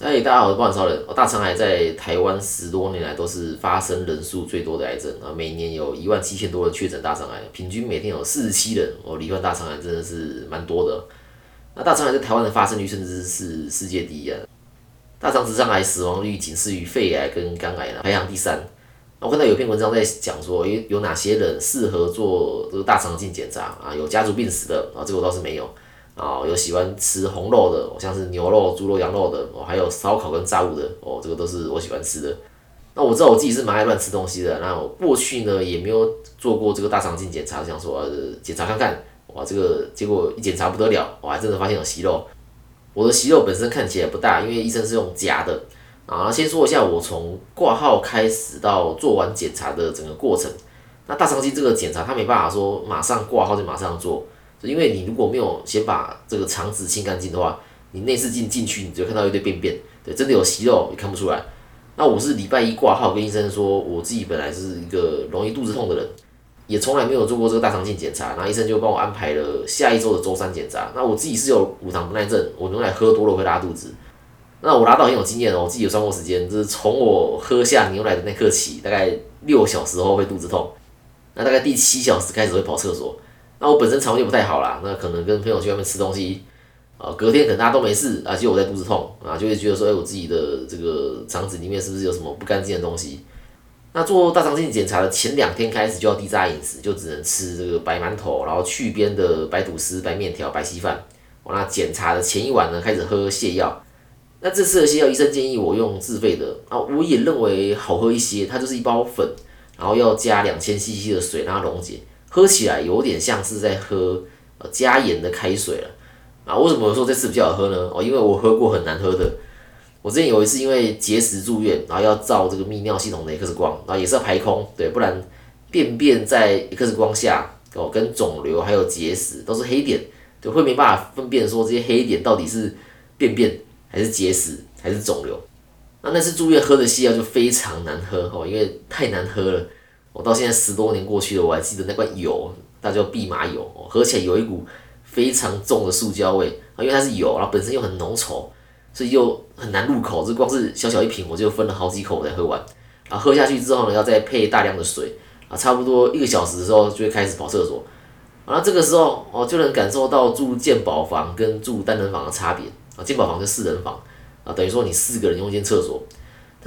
哎，大家好，我是关超人。大肠癌在台湾十多年来都是发生人数最多的癌症啊，每年有一万七千多人确诊大肠癌，平均每天有四十七人哦罹患大肠癌，真的是蛮多的。那大肠癌在台湾的发生率甚至是世界第一啊，大肠直肠癌死亡率仅次于肺癌跟肝癌了，排行第三。我看到有篇文章在讲说，有，有哪些人适合做这个大肠镜检查啊？有家族病史的啊，这个我倒是没有。啊，有喜欢吃红肉的，像是牛肉、猪肉、羊肉的，哦，还有烧烤跟炸物的，哦，这个都是我喜欢吃的。那我知道我自己是蛮爱乱吃东西的，那我过去呢也没有做过这个大肠镜检查，想说检查看看，哇，这个结果一检查不得了，我还真的发现有息肉。我的息肉本身看起来不大，因为医生是用夹的。啊，先说一下我从挂号开始到做完检查的整个过程。那大肠镜这个检查，它没办法说马上挂号就马上做。因为你如果没有先把这个肠子清干净的话，你内视镜进去，你就看到一堆便便，对，真的有息肉也看不出来。那我是礼拜一挂号跟医生说，我自己本来是一个容易肚子痛的人，也从来没有做过这个大肠镜检查，然后医生就帮我安排了下一周的周三检查。那我自己是有乳糖不耐症，我牛奶喝多了会拉肚子。那我拉到很有经验哦，我自己有算过时间，就是从我喝下牛奶的那刻起，大概六小时后会肚子痛，那大概第七小时开始会跑厕所。那我本身肠胃就不太好啦，那可能跟朋友去外面吃东西，啊，隔天可能大家都没事，啊，结果我在肚子痛，啊，就会觉得说，哎，我自己的这个肠子里面是不是有什么不干净的东西？那做大肠镜检查的前两天开始就要低渣饮食，就只能吃这个白馒头，然后去边的白吐司、白面条、白稀饭。那检查的前一晚呢，开始喝泻药。那这次的泻药，医生建议我用自费的，啊，我也认为好喝一些，它就是一包粉，然后要加两千 CC 的水让它溶解。喝起来有点像是在喝加盐的开水了啊！为什么说这次比较好喝呢？哦，因为我喝过很难喝的。我之前有一次因为结石住院，然后要照这个泌尿系统的 X 光，然后也是要排空，对，不然便便在 X 光下哦跟肿瘤还有结石都是黑点，就会没办法分辨说这些黑点到底是便便还是结石还是肿瘤。那那次住院喝的西药就非常难喝哦，因为太难喝了。我到现在十多年过去了，我还记得那罐油，它叫蓖麻油，喝起来有一股非常重的塑胶味啊，因为它是油，然后本身又很浓稠，所以又很难入口。这光是小小一瓶，我就分了好几口才喝完。然后喝下去之后呢，要再配大量的水啊，差不多一个小时的时候就会开始跑厕所。然后这个时候哦，就能感受到住健保房跟住单人房的差别啊。健保房是四人房啊，等于说你四个人用一间厕所。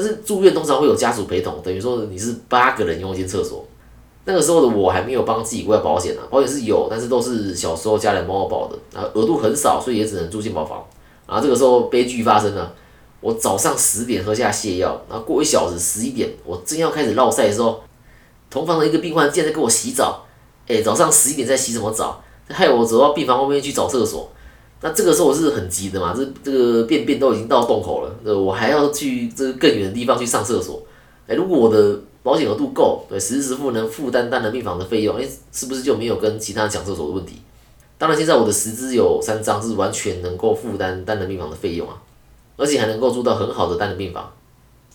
但是住院通常会有家属陪同，等于说你是八个人用一间厕所。那个时候的我还没有帮自己规保险呢，保险是有，但是都是小时候家人帮我保的，啊，额度很少，所以也只能住进保房。然后这个时候悲剧发生了，我早上十点喝下泻药，然后过一小时十一点，我正要开始绕赛的时候，同房的一个病患竟然在给我洗澡，哎，早上十一点在洗什么澡？害我走到病房后面去找厕所。那这个时候我是很急的嘛，这这个便便都已经到洞口了，呃，我还要去这个更远的地方去上厕所。哎，如果我的保险额度够，对，实时付能负担单人病房的费用，哎，是不是就没有跟其他人抢厕所的问题？当然，现在我的十支有三张是完全能够负担单人病房的费用啊，而且还能够住到很好的单人病房，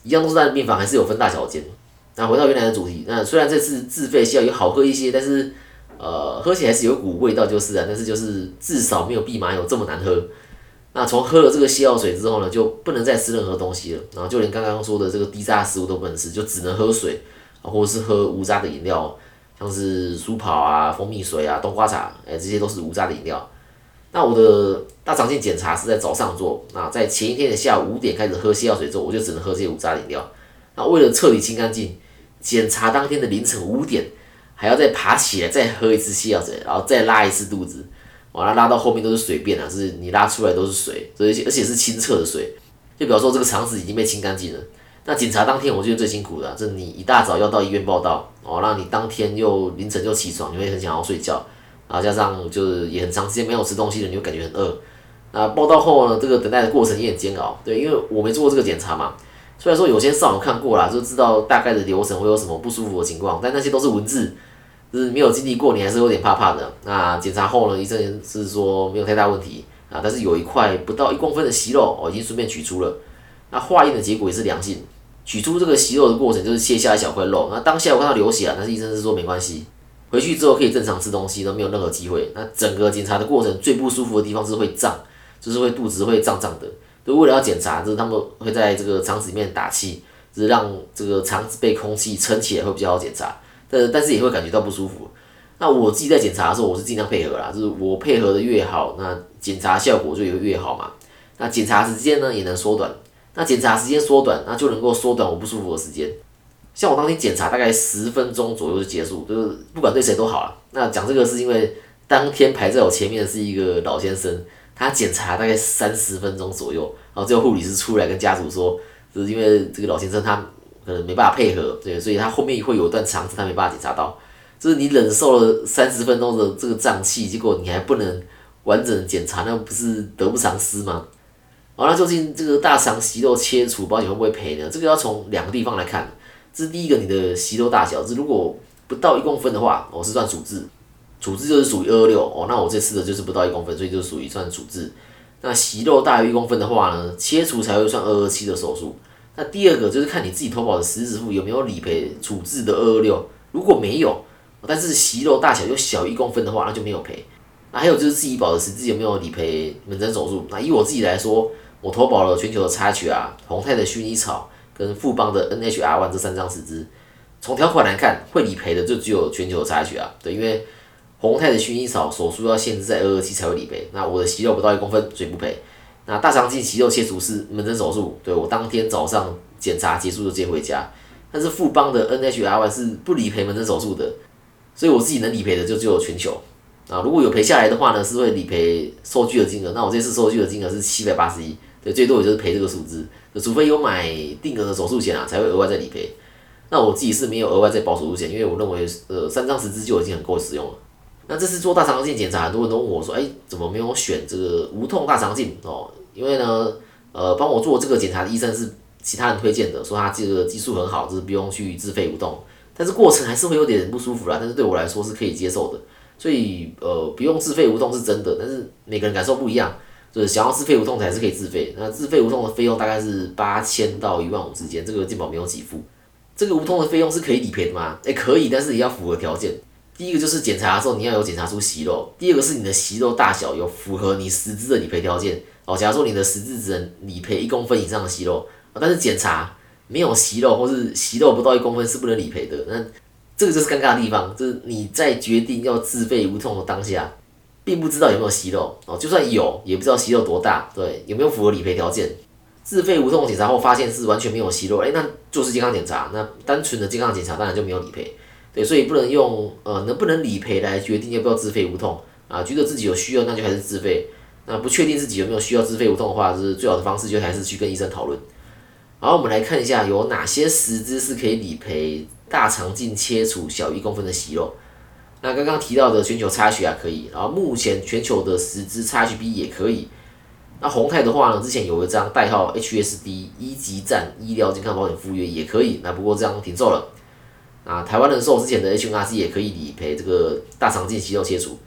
一样都是单人病房，还是有分大小间。那回到原来的主题，那虽然这次自费需要有好喝一些，但是。呃，喝起来是有股味道，就是啊，但是就是至少没有蓖麻油这么难喝。那从喝了这个泻药水之后呢，就不能再吃任何东西了，然后就连刚刚说的这个低渣食物都不能吃，就只能喝水，或者是喝无渣的饮料，像是舒跑啊、蜂蜜水啊、冬瓜茶，哎，这些都是无渣的饮料。那我的大肠镜检查是在早上做，那在前一天的下午五点开始喝泻药水之后，我就只能喝这些无渣饮料。那为了彻底清干净，检查当天的凌晨五点。还要再爬起来，再喝一次泻药水，然后再拉一次肚子，完了拉到后面都是水便啊，是你拉出来都是水，而且而且是清澈的水，就表示说这个肠子已经被清干净了。那检查当天我觉得最辛苦的，这你一大早要到医院报道，哦，让你当天又凌晨就起床，你会很想要睡觉，然后加上就是也很长时间没有吃东西了，你就感觉很饿。那报道后呢，这个等待的过程也很煎熬，对，因为我没做过这个检查嘛，虽然说有些上网看过啦，就知道大概的流程会有什么不舒服的情况，但那些都是文字。就是没有经历过，你还是有点怕怕的。那检查后呢，医生是说没有太大问题啊，但是有一块不到一公分的息肉，哦，已经顺便取出了。那化验的结果也是良性，取出这个息肉的过程就是切下一小块肉。那当下我看到流血了，但是医生是说没关系，回去之后可以正常吃东西，都没有任何机会。那整个检查的过程最不舒服的地方是会胀，就是会肚子会胀胀的。就为了要检查，就是他们会在这个肠子里面打气，就是让这个肠子被空气撑起来会比较好检查，但但是也会感觉到不舒服。那我自己在检查的时候，我是尽量配合啦，就是我配合的越好，那检查效果就越好嘛。那检查时间呢也能缩短，那检查时间缩短，那就能够缩短我不舒服的时间。像我当天检查大概十分钟左右就结束，就是不管对谁都好了。那讲这个是因为当天排在我前面的是一个老先生，他检查大概三十分钟左右，然后最后护理师出来跟家属说，就是因为这个老先生他可能没办法配合，对，所以他后面会有一段肠子他没办法检查到。就是你忍受了三十分钟的这个胀气，结果你还不能完整检查，那不是得不偿失吗？好，那究竟这个大肠息肉切除保险会不会赔呢？这个要从两个地方来看。这是第一个，你的息肉大小，是如果不到一公分的话，我是算处置，处置就是属于二二六哦。那我这次的就是不到一公分，所以就属于算处置。那息肉大于一公分的话呢，切除才会算二二七的手术。那第二个就是看你自己投保的实质付有没有理赔处置的二二六，如果没有。但是息肉大小又小一公分的话，那就没有赔。那还有就是自己保的实质有没有理赔门诊手术？那以我自己来说，我投保了全球的插曲啊、宏泰的薰衣草跟富邦的 NHR One 这三张实质。从条款来看，会理赔的就只有全球的插曲啊。对，因为宏泰的薰衣草手术要限制在二二七才会理赔。那我的息肉不到一公分，所以不赔。那大肠镜息肉切除是门诊手术，对我当天早上检查结束就接回家。但是富邦的 NHR 是不理赔门诊手术的。所以我自己能理赔的就只有全球啊，如果有赔下来的话呢，是会理赔收据的金额。那我这次收据的金额是七百八十一，对，最多也就是赔这个数字，除非有买定额的手术险啊，才会额外再理赔。那我自己是没有额外再保手术险，因为我认为呃三张十支就已经很够使用了。那这次做大肠镜检查，很多人都问我说，哎，怎么没有选这个无痛大肠镜哦？因为呢，呃，帮我做这个检查的医生是其他人推荐的，说他这个技术很好，就是不用去自费无痛。但是过程还是会有点不舒服啦，但是对我来说是可以接受的，所以呃不用自费无痛是真的，但是每个人感受不一样，就是想要自费无痛才是可以自费。那自费无痛的费用大概是八千到一万五之间，这个健保没有给付。这个无痛的费用是可以理赔的吗？诶，可以，但是也要符合条件。第一个就是检查的时候你要有检查出息肉，第二个是你的息肉大小有符合你实质的理赔条件。哦，假如说你的实质只能理赔一公分以上的息肉，但是检查。没有息肉，或是息肉不到一公分是不能理赔的。那这个就是尴尬的地方，就是你在决定要自费无痛的当下，并不知道有没有息肉哦。就算有，也不知道息肉多大，对，有没有符合理赔条件。自费无痛检查后发现是完全没有息肉，哎，那就是健康检查。那单纯的健康检查当然就没有理赔，对，所以不能用呃能不能理赔来决定要不要自费无痛啊。觉得自己有需要，那就还是自费。那不确定自己有没有需要自费无痛的话，是最好的方式就还是去跟医生讨论。然后，我们来看一下有哪些实质是可以理赔大肠镜切除小一公分的息肉。那刚刚提到的全球插曲啊可以，然后目前全球的实质插曲 B 也可以。那宏泰的话呢，之前有一张代号 HSD 一级站医疗健康保险附约也可以，那不过这张停售了。啊，台湾人寿之前的 HNRC 也可以理赔这个大肠镜息肉切除。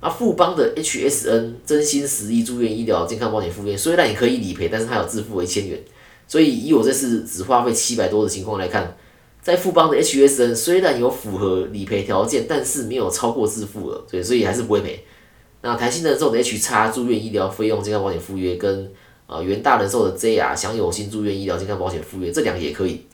那富邦的 HSN 真心实意住院医疗健康保险附约虽然也可以理赔，但是它有自付一千元。所以以我这次只花费七百多的情况来看，在富邦的 HSN 虽然有符合理赔条件，但是没有超过自付额，所以所以还是不会赔。那台新人寿的 H 叉住院医疗费用健康保险附约跟呃元大人寿的 JR 享有新住院医疗健康保险附约，这两个也可以。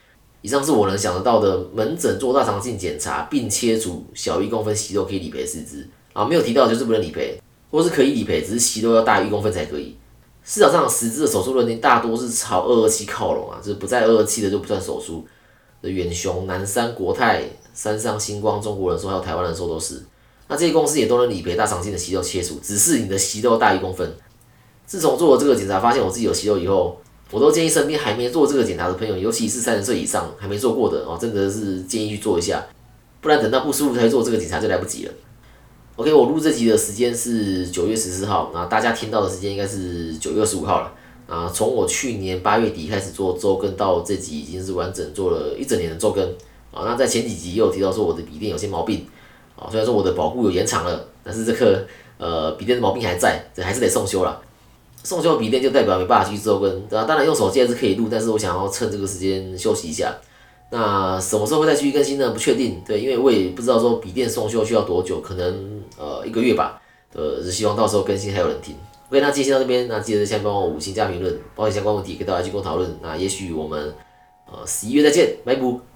以上是我能想得到的门诊做大肠镜检查并切除小于一公分息肉可以理赔四支啊，没有提到就是不能理赔，或是可以理赔，只是息肉要大于一公分才可以。市场上实质的手术论定大多是朝二二七靠拢啊，就是不在二二七的就不算手术。远雄、南山、国泰、三上、星光、中国人寿还有台湾人寿都是。那这些公司也都能理赔大肠镜的息肉切除，只是你的息肉大于一公分。自从做了这个检查，发现我自己有息肉以后，我都建议身边还没做这个检查的朋友，尤其是三十岁以上还没做过的哦，真的是建议去做一下，不然等到不舒服才做这个检查就来不及了。OK，我录这集的时间是九月十四号，那大家听到的时间应该是九月二十五号了。啊，从我去年八月底开始做周更到这集已经是完整做了一整年的周更。啊，那在前几集也有提到说我的笔电有些毛病。啊，虽然说我的保护有延长了，但是这个呃笔电的毛病还在，这还是得送修了。送修笔电就代表没办法去周更，啊，当然用手机还是可以录，但是我想要趁这个时间休息一下。那什么时候会再继续更新呢？不确定，对，因为我也不知道说笔电送修需要多久，可能呃一个月吧，呃，是希望到时候更新还有人听。OK，那今天到这边，那记得在下面帮我五星加评论，包括相关问题可以到 IG 跟我讨论。那也许我们呃十一月再见，拜拜。